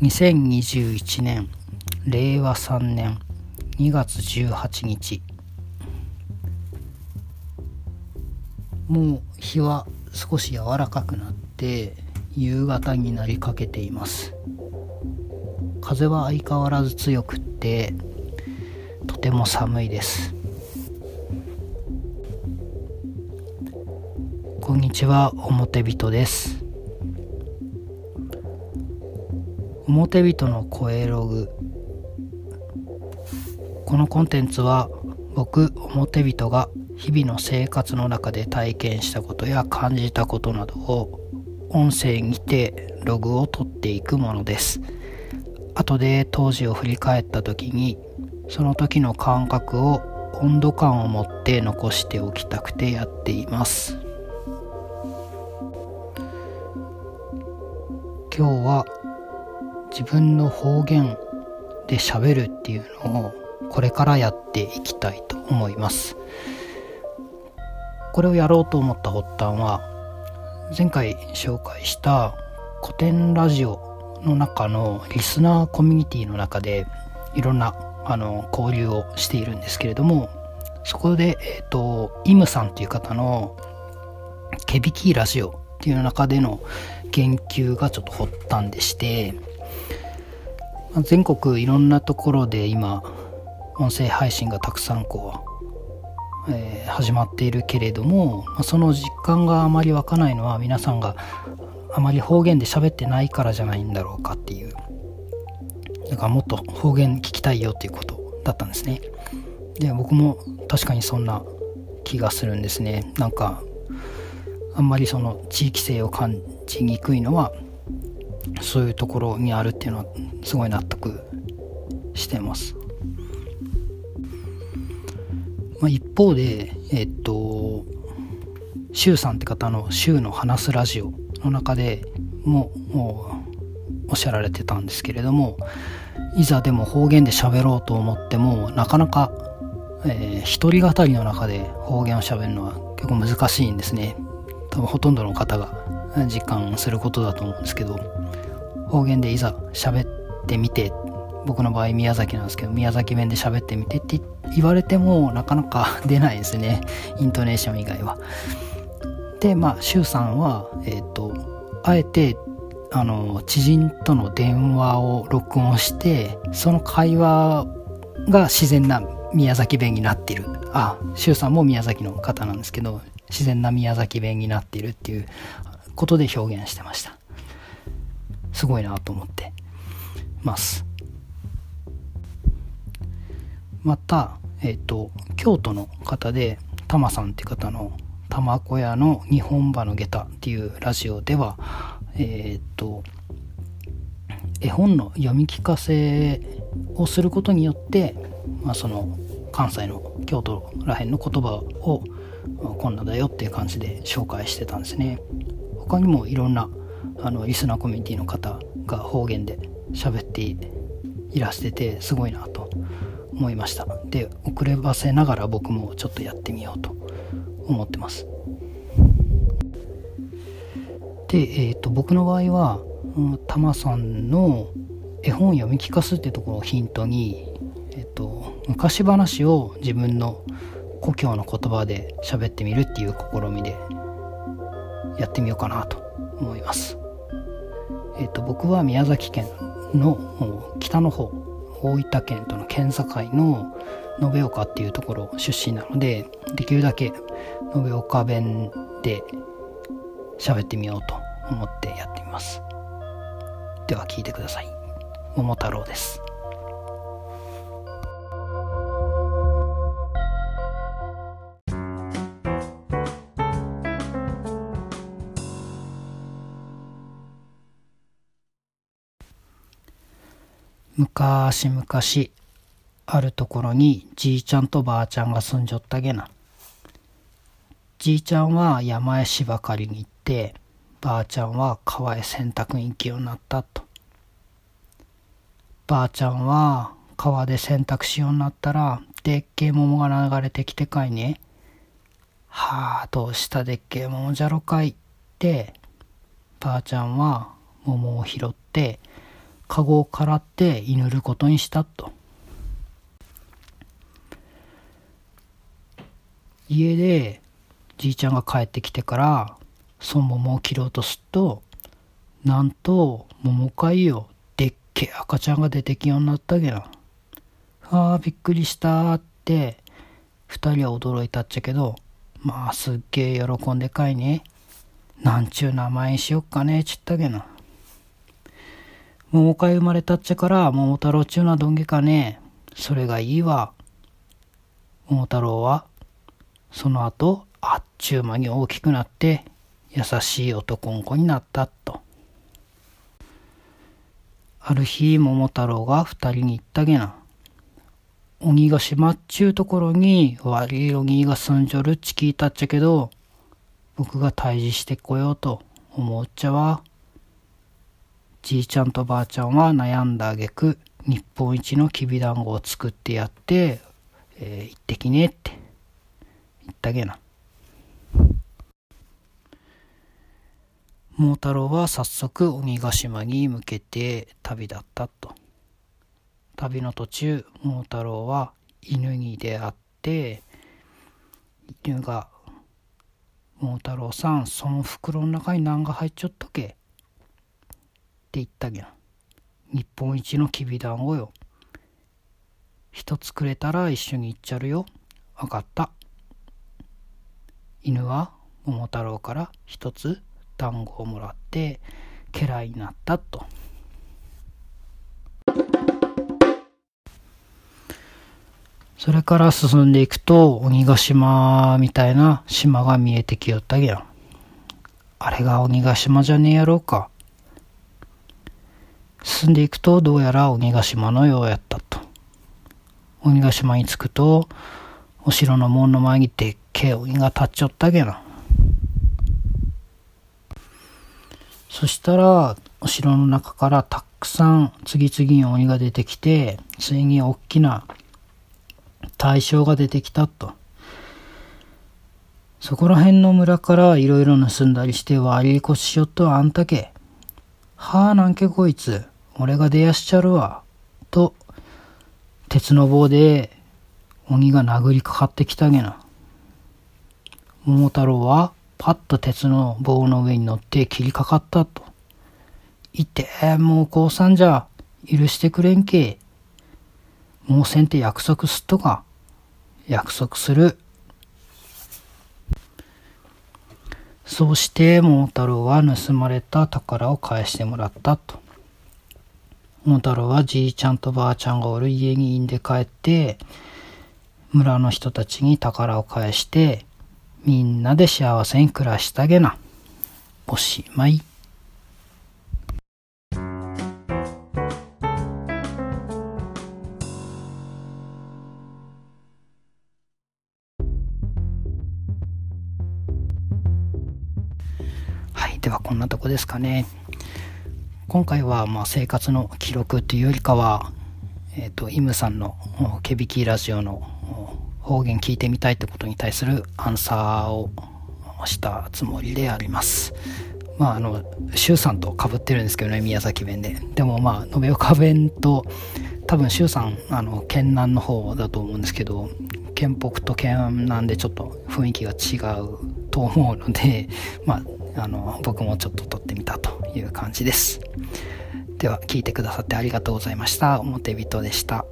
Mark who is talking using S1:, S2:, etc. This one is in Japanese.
S1: 2021年令和3年2月18日。もう日は少し柔らかくなって夕方になりかけています。風は相変わらず強くってとても寒いです。こんにちは表人です。表人の声ログ。このコンテンツは僕表人が日々の生活の中で体験したことや感じたことなどを音声にてログを取っていくものです。後で当時を振り返った時にその時の感覚を温度感を持って残しておきたくてやっています。今日は自分の方言で喋るっていうのをこれからやっていきたいと思います。これをやろうと思った発端は前回紹介した古典ラジオの中のリスナーコミュニティの中でいろんなあの交流をしているんですけれどもそこで、え、ー、とイムさんっていう方のケビキラジオっていう中での研究がちょっと発端でして全国いろんなところで今音声配信がたくさんこう、えー、始まっているけれどもその実感があまり湧かないのは皆さんがあまり方言で喋ってないからじゃないんだろうかっていうだからもっと方言聞きたいよっていうことだったんですね。で僕も確かにそんな気がするんですね。なんかあんまりその地域性を感じにくいのはそういうところにあるっていうのはすごい納得してます。まあ、一方で、えっと、シュウさんって方のシュウの話すラジオの中でもおっしゃられてたんですけれども、いざでも方言で喋ろうと思っても、なかなか、えー、一人語りの中で方言を喋るのは結構難しいんですね。多分ほとんどの方が実感することだと思うんですけど、方言でいざ喋ってみて、僕の場合宮崎なんですけど、宮崎弁で喋ってみてって言われてもなかなか 出ないですね。イントネーション以外は。で、まあ、周さんは、えっ、ー、と、あえて、あの、知人との電話を録音して、その会話が自然な宮崎弁になってる。あ、周さんも宮崎の方なんですけど、自然な宮崎弁になってるっていうことで表現してました。すごいなと思ってます。また、えっ、ー、と、京都の方で、タマさんって方の、玉子屋の日本馬の下駄っていうラジオでは、えっ、ー、と、絵本の読み聞かせをすることによって、まあ、その関西の京都らへんの言葉をこんなだよっていう感じで紹介してたんですね他にもいろんなあのリスナーコミュニティの方が方言で喋っていらしててすごいなと思いました。で遅ればせながら僕もちょっとやってみようと思ってます。で、えーと、僕の場合は、タマさんの絵本読み聞かすっていうところをヒントに、えーと昔話を自分の故郷の言葉で喋ってみるっていう試みでやってみようかなと。思います。えっ、ー、と、僕は宮崎県の北の方、大分県との県境の延岡っていうところ出身なので、できるだけ延岡弁で喋ってみようと思ってやってみます。では聞いてください。桃太郎です。昔々あるところにじいちゃんとばあちゃんが住んじょったげな。じいちゃんは山へ芝刈りに行って、ばあちゃんは川へ洗濯に行きようになったと。ばあちゃんは川で洗濯しようになったら、でっけえ桃が流れてきてかいね。はあ、どうしたでっけえ桃じゃろかいって、ばあちゃんは桃を拾って、カゴをからって祈ることにしたと。家でじいちゃんが帰ってきてからその桃を切ろうとするとなんと桃いよでっけえ赤ちゃんが出てきようになったげな。ああびっくりしたって二人は驚いたっちゃけどまあすっげえ喜んでかいね。なんちゅう名前にしよっかねちったげな。桃い生まれたっちゃから桃太郎ちゅうのどんげかね。それがいいわ。桃太郎はその後、あっちゅう間に大きくなって、優しい男の子になったと。ある日、桃太郎が二人に言ったげな。鬼ヶ島っちゅうところに悪い鬼が住んじょるっち聞いたっちゃけど、僕が退治してこようと思うっちゃわ。じいちゃんとばあちゃんは悩んだあげく、日本一のきびだんごを作ってやって、えー、行ってきねって言。ったげな。桃太郎は早速鬼ヶ島に向けて旅立ったと。旅の途中、桃太郎は犬に出会って、犬が、桃太郎さん、その袋の中に何が入っちゃったけって言ったげな。日本一のきびだんごよ。一つくれたら一緒に行っちゃるよ。わかった。犬は桃太郎から一つ団子をもらって家来になったと。それから進んでいくと鬼ヶ島みたいな島が見えてきよったげやん。あれが鬼ヶ島じゃねえやろうか。進んでいくとどうやら鬼ヶ島のようやったと。鬼ヶ島に着くとお城の門の前にでっけえ鬼が立っちゃったけな。そしたら、お城の中からたくさん次々に鬼が出てきて、ついに大きな大将が出てきたと。そこら辺の村からいろいろ盗んだりして悪いこしよっとあんたけ。はあなんけこいつ、俺が出やしちゃるわ。と、鉄の棒で鬼が殴りかかってきたげな。桃太郎はパッと鉄の棒の上に乗って切りかかったと。いて、もう降参じゃ、許してくれんけ。もうせんて約束すっとか。約束する。そうして桃太郎は盗まれた宝を返してもらったと。桃太郎はじいちゃんとばあちゃんがおる家にいんで帰って、村の人たちに宝を返して、みんなで幸せに暮らしたげな。おしまい。はい、ではこんなとこですかね。今回はま生活の記録というよりかは、えっ、ー、と、イムさんのケビキラジオの方言聞いてみたいってことに対するアンサーをしたつもりであります。まあ、あの、周さんと被ってるんですけどね、宮崎弁で。でもまあ、延岡弁と、多分周さん、あの、県南の方だと思うんですけど、県北と県南でちょっと雰囲気が違うと思うので、まあ、あの、僕もちょっと撮ってみたという感じです。では、聞いてくださってありがとうございました。表人でした。